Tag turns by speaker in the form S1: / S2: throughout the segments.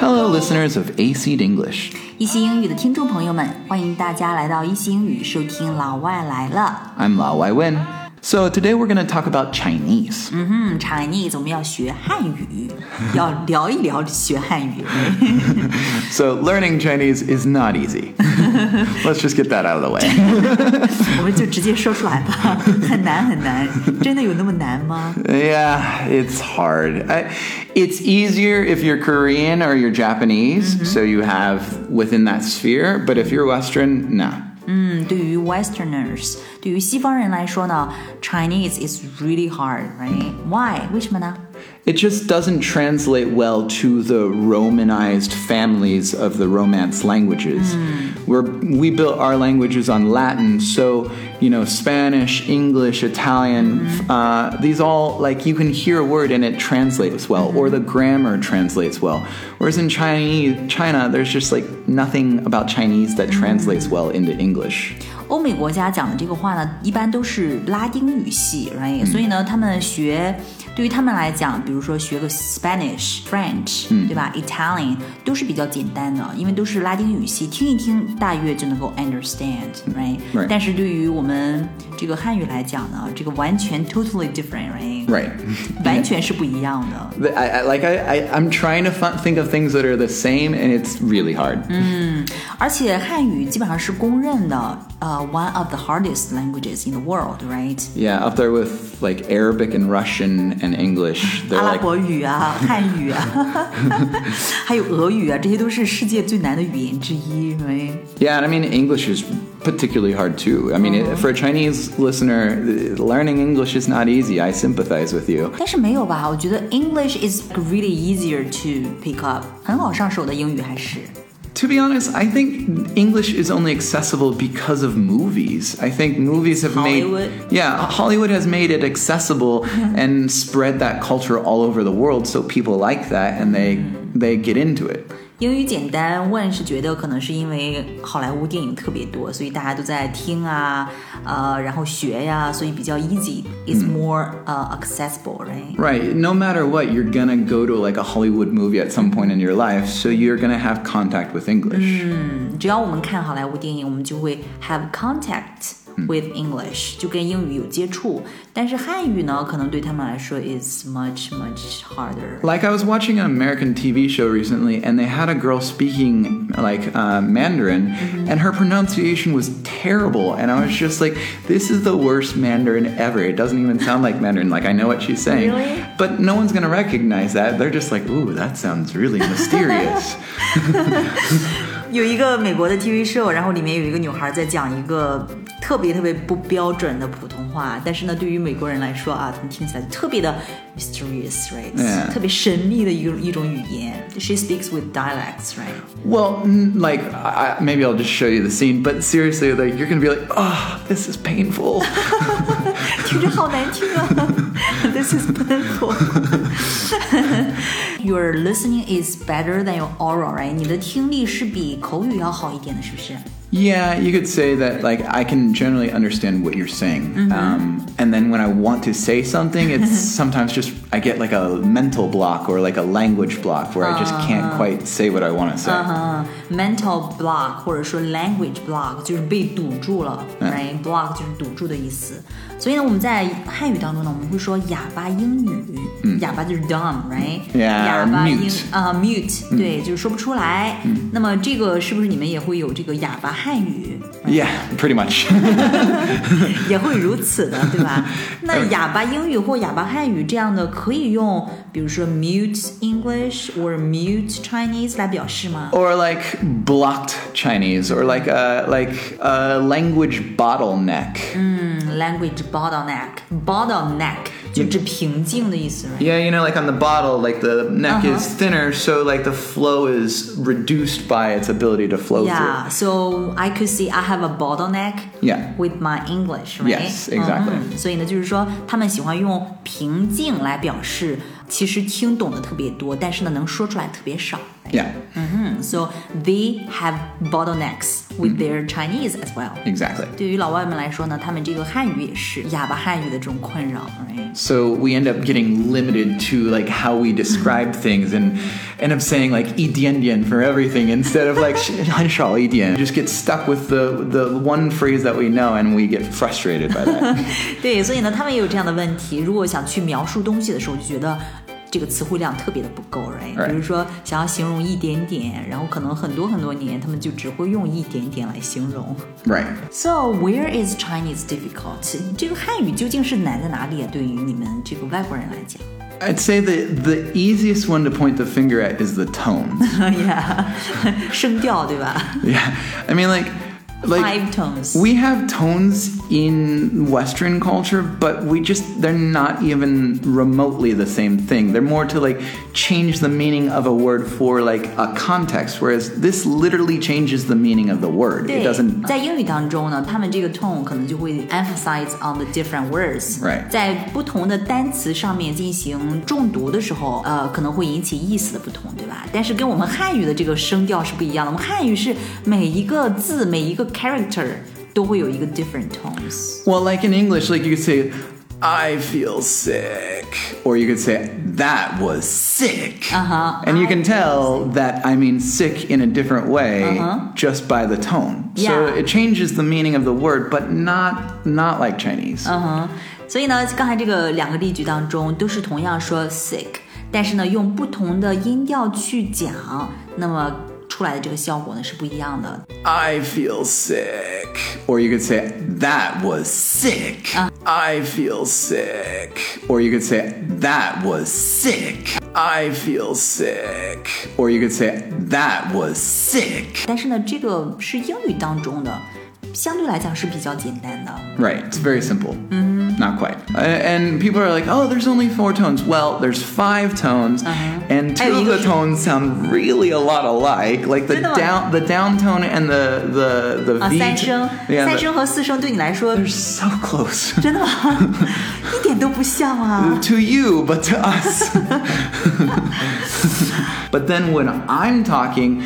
S1: Hello, listeners of A Seed English，
S2: 一席英语的听众朋友们，欢迎大家来到一席英语收听老外来了。
S1: I'm Lao 老外 Win。So today we're going to talk about Chinese.
S2: 嗯，Chinese 我们要学汉语，要聊一聊学汉语。
S1: So learning Chinese is not easy. Let's just get that out of the way.
S2: 我们就直接说出来吧，很难很难，真的有那么难吗？
S1: Yeah, it's hard. I, it's easier if you're Korean or you're Japanese, so you have within that sphere. But if you're Western, no.
S2: 嗯，对于 Westerners，对于西方人来说呢，Chinese is really hard，right? Why？为什么呢？
S1: It just doesn't translate well to the Romanized families of the Romance languages. We're, we built our languages on Latin, so, you know, Spanish, English, Italian, uh, these all, like, you can hear a word and it translates well, or the grammar translates well. Whereas in Chinese, China, there's just, like, nothing about Chinese that translates well into English.
S2: 欧美国家讲的这个话呢，一般都是拉丁语系，right？、所以呢，他们学 对于他们来讲，比如说学个 Spanish、French，、对吧？Italian 都是比较简单的，因为都是拉丁语系，听一听大约就能够 understand，right？、
S1: Right.
S2: 但是对于我们这个汉语来讲呢，这个完全 totally different，right？、
S1: Right.
S2: 完全是不一样的。
S1: The- I, I, like, I, I, I'm trying to fu- think of things that are the same, and it's really hard.
S2: 而且汉语基本上是公认的，呃、o n e of the hardest languages in the world，right？
S1: Yeah, up there with like Arabic and Russian and English. They're
S2: 阿拉
S1: like
S2: 伯语啊、汉语啊，还有俄语啊，这些都是世界最难的语言之一，right？
S1: yeah, and I mean English is particularly hard too. I mean, it, for a Chinese listener, uh, learning English is not easy. I sympathize with you.
S2: 但是没有吧？我觉得 English is really easier to pick up，很好上手的英语还是。
S1: To be honest, I think English is only accessible because of movies. I think movies have
S2: Hollywood?
S1: made yeah, Hollywood has made it accessible and spread that culture all over the world so people like that and they they get into it.
S2: 英语简单，Win 是觉得可能是因为好莱坞电影特别多，所以大家都在听啊，呃，然后学呀，所以比较 easy。It's mm. more uh accessible,
S1: right? Right. No matter what, you're gonna go to like a Hollywood movie at some point in your life, so you're gonna have contact with English. Mm.
S2: 嗯，只要我们看好莱坞电影，我们就会 have contact。with English，、就跟英语有接触。但是汉语呢，可能对他们来说 is much much harder。
S1: Like I was watching an American TV show recently, and they had a girl speaking like uh, Mandarin, and her pronunciation was terrible. And I was just like, "This is the worst Mandarin ever. It doesn't even sound like Mandarin. Like I know what she's saying,
S2: Really?
S1: but no one's gonna recognize that. They're just like, ooh, that sounds really mysterious."
S2: 有一个美国的 TV show，然后里面有一个女孩在讲一个 特别特别不标准的普通话，但是呢，对于美国人来说啊，他们听起来特别的 mysterious，right？、
S1: Yeah.
S2: 特别神秘的一个一种语言。She speaks with dialects，right？
S1: Well, n- like I, I- maybe I'll just show you the scene, but seriously, like you're gonna be like, "Oh, this is painful."
S2: 听着好难听啊！This is painful. Your listening is better than your oral, right? 你的听力是比口语要好一点的，是不是？
S1: Yeah, you could say that. Like I can generally understand what you're saying, um, and then when I want to say something, it's sometimes just I get like a mental block or like a language block where I just can't quite say what I want to say.
S2: 嗯，mental block 或者说 language block 就是被堵住了、
S1: 嗯
S2: r i g h t block 就是堵住的意思。所以呢，我们在汉语当中呢，我们会说哑巴英语，哑巴就是 dumb，right？、
S1: 嗯 Yeah，
S2: 哑巴英
S1: mute
S2: 啊、mute，对，就是说不出来。那么这个是不是你们也会有这个哑巴汉语？
S1: Yeah, pretty much.
S2: 也会如此的，对吧？那哑巴英语或哑巴汉语这样的 可以用，比如说 mute English 或 mute Chinese 来表示吗？
S1: or like blocked Chinese, or like a like a language bottleneck.
S2: language bottleneck bottleneck 就指瓶颈的意思，right？
S1: Yeah, you know, like on the bottle, like the neck
S2: Uh-huh.
S1: is thinner, so like the flow is reduced by its ability to flow
S2: Yeah, so I could see I have a bottleneck
S1: Yeah.
S2: with my English, right?
S1: Yes, exactly.
S2: 嗯所以呢，就是说他们喜欢用瓶颈来表示，其实听懂的特别多，但是呢，能说出来特别少。 right?
S1: Yeah,
S2: So they have bottlenecks with their Chinese as well.
S1: exactly.
S2: 对于老外们来说呢，他们这个汉语也是哑巴汉语的这种困扰，right？
S1: So we end up getting limited to like how we describe things and end up saying like 一点点 for everything instead of like 很少一点. Just get stuck with the the one phrase that we know and we get frustrated by that.
S2: 对，所以呢，他们也有这样的问题。如果想去描述东西的时候，就觉得这个词汇量特别的不够，right？
S1: Right
S2: 比如说想要形容一点点，然后可能很多很多年，他们就只会用一点点来形容。
S1: right.
S2: So where is Chinese difficult？这个汉语究竟是难在哪里啊？对于你们这个外国人来讲
S1: I'd say the the easiest one to point the finger at is the tones.
S2: ，Yeah，声调对吧
S1: yeah. I mean like like
S2: Five tones.
S1: We have tones in Western culture, but we just, they're not even remotely the same thing. They're more to like change the meaning of a word for like a context, whereas this literally changes the meaning of the word. It doesn't.
S2: 在英语当中呢，他们这个 emphasize on the different words。
S1: Right。
S2: 在不同的单词上面进行重读的时候，呃，可能会引起意思的不同，对吧？但是跟我们汉语的这个声调是不一样的。我们汉语是每一个字每一个 character。都会有一个 different tones。
S1: well, like in English, like you could say, "I feel sick," or you could say, "That was sick,"
S2: Uh-huh.
S1: and you can tell that I mean sick in a different way just by the tone. So
S2: Uh-huh. Yeah.
S1: it changes the meaning of the word, but not not like Chinese.
S2: 所以呢，刚才这个两个例句当中都是同样说 sick，但是呢，用不同的音调去讲，那么 出来的这个效果呢是不一样的。
S1: I feel sick. Or you could say, that was sick. I feel sick. Or you could say, that was sick. I feel sick. Or you could say, that was sick.
S2: 但是呢，这个是英语当中的， 相对来讲是比较简单的。
S1: Right, it's very simple. Not quite. Uh, and people are like, oh, there's only four tones. Well, there's five tones, and two of the tones sound really a lot alike. Like the
S2: 真的吗？
S1: down, the down tone and the the the
S2: 啊，
S1: V.
S2: 三声，
S1: yeah,
S2: 三
S1: the-
S2: 声和四声对你来说
S1: they're so close.
S2: 真的吗？一点都不像啊！
S1: to you, but to us. but then when I'm talking,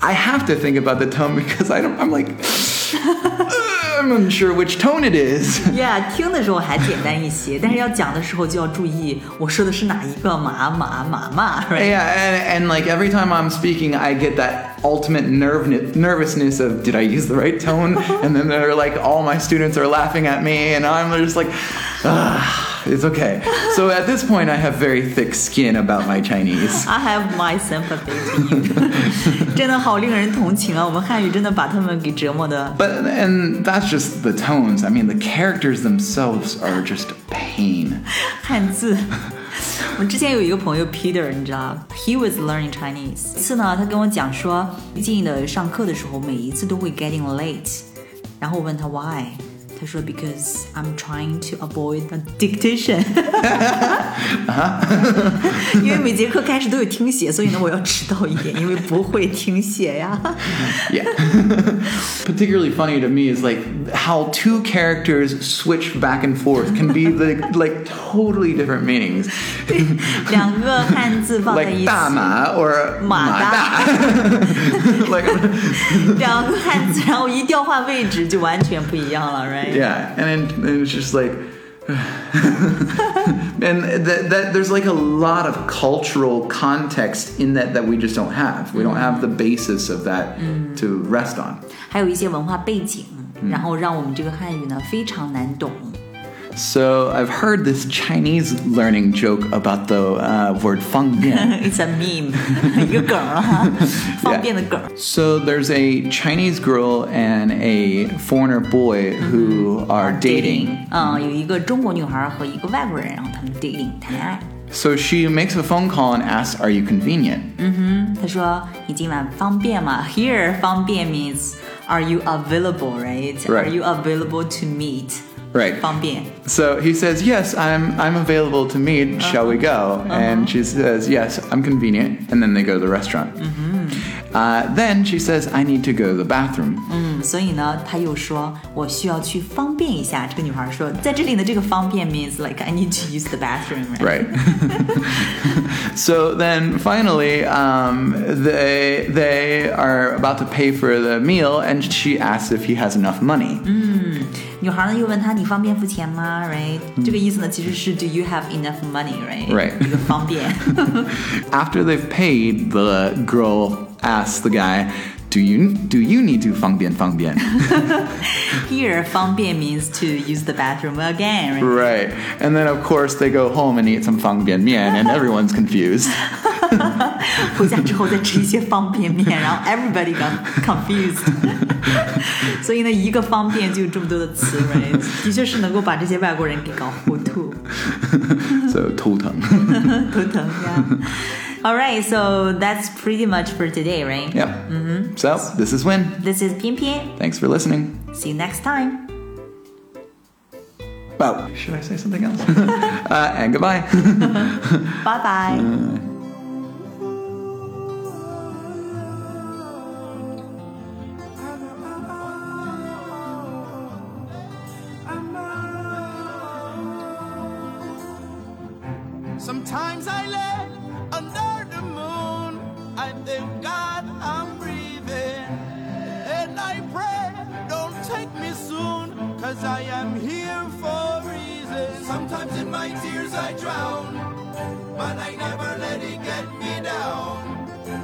S1: I have to think about the tone because I don't. I'm like, I'm unsure which tone it is.
S2: Yeah，听的时候还简单一些，但是要讲的时候就要注意我说的是哪一个马马马马，right？
S1: Yeah, and, and like every time I'm speaking, I get that ultimate nerve nervousness of did I use the right tone? And then they're like, all my students are laughing at me, and I'm just like, ah, it's okay. So at this point, I have very thick skin about my Chinese.
S2: I have my sympathy to you，真的好令人同情啊！我们汉语真的把他们给折磨的。
S1: But and that's just the tones. I mean, the characters themselves are just a pain.
S2: 汉字。我之前有一个朋友 Peter，你知道，He was learning Chinese。一次呢，他跟我讲说，最近的上课的时候，每一次都会 getting late。然后我问他 why， 他说 because I'm trying to avoid a dictation。因为每节课开始都有听写，所以呢我要迟到一点，因为不会听写呀。
S1: Yeah. Particularly funny to me is like how two characters switch back and forth can be the like totally different meanings.
S2: 两个汉字放在
S1: Like
S2: 一起，
S1: 大马 or
S2: 马大
S1: like
S2: 两个汉字，然后一调换位置就完全不一样了，right？
S1: yeah, and then and it's just like and that, that there's like a lot of cultural context in that that we just don't have. We don't have the basis of that to rest on.
S2: 还有一些文化背景，然后让我们这个汉语呢非常难懂。
S1: So I've heard this Chinese learning joke about the uh, word 方便.
S2: It's a meme，一个梗儿啊，方便的梗儿。
S1: So there's a Chinese girl and a foreigner boy who are dating.
S2: 嗯，有一个中国女孩和一个外国人，然后他们 dating 谈恋爱。
S1: So she makes a phone call and asks, "Are you convenient?"
S2: 他说：“你今晚方便吗？”Here 方便 means Are you available, right?
S1: Right.
S2: Are you available to meet?
S1: Right.
S2: 方便。
S1: So he says, "Yes, I'm I'm available to meet. Shall we go?" And she says, "Yes, I'm convenient." And then they go to the restaurant. Uh, then she says, "I need to go to the bathroom."
S2: 嗯，所以呢，他又说我需要去方便一下。这个女孩说，在这里的这个方便 means like I need to use the bathroom.
S1: Right. so then finally, um, they they are about to pay for the meal, and she asks if he has enough money.
S2: 女孩呢又问他你方便付钱吗？Right，、这个意思呢其实是 Do you have enough money？Right，
S1: Right.
S2: 一个方便。
S1: After they've paid, the girl asks the guy, "Do you do you need to 方便方便?"
S2: Here 方便 means to use the bathroom again. Right?
S1: right. And then of course they go home and eat some 方便面, and everyone's confused.
S2: 回家之后再吃一些方便面，然后 everybody got confused。所以呢，一个方便就有这么多的词，right？的确是能够把这些外国人给搞糊涂。
S1: so 头疼.
S2: 头疼呀。All right, so that's pretty much for today, right?
S1: yep. So this is Win.
S2: This is 偏偏
S1: Thanks for listening.
S2: See you next time.
S1: Well, should I say something else? uh, and goodbye.
S2: Bye bye.
S3: Sometimes Cause I am here for reasons. Sometimes in my tears I drown, but I never let it get me down.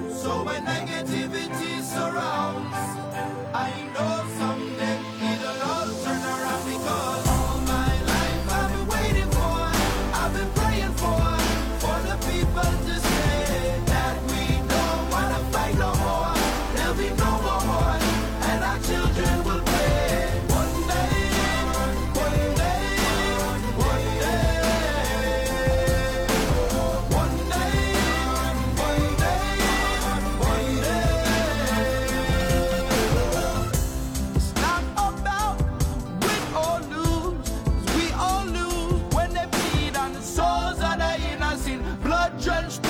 S3: So when negativity surrounds, Blood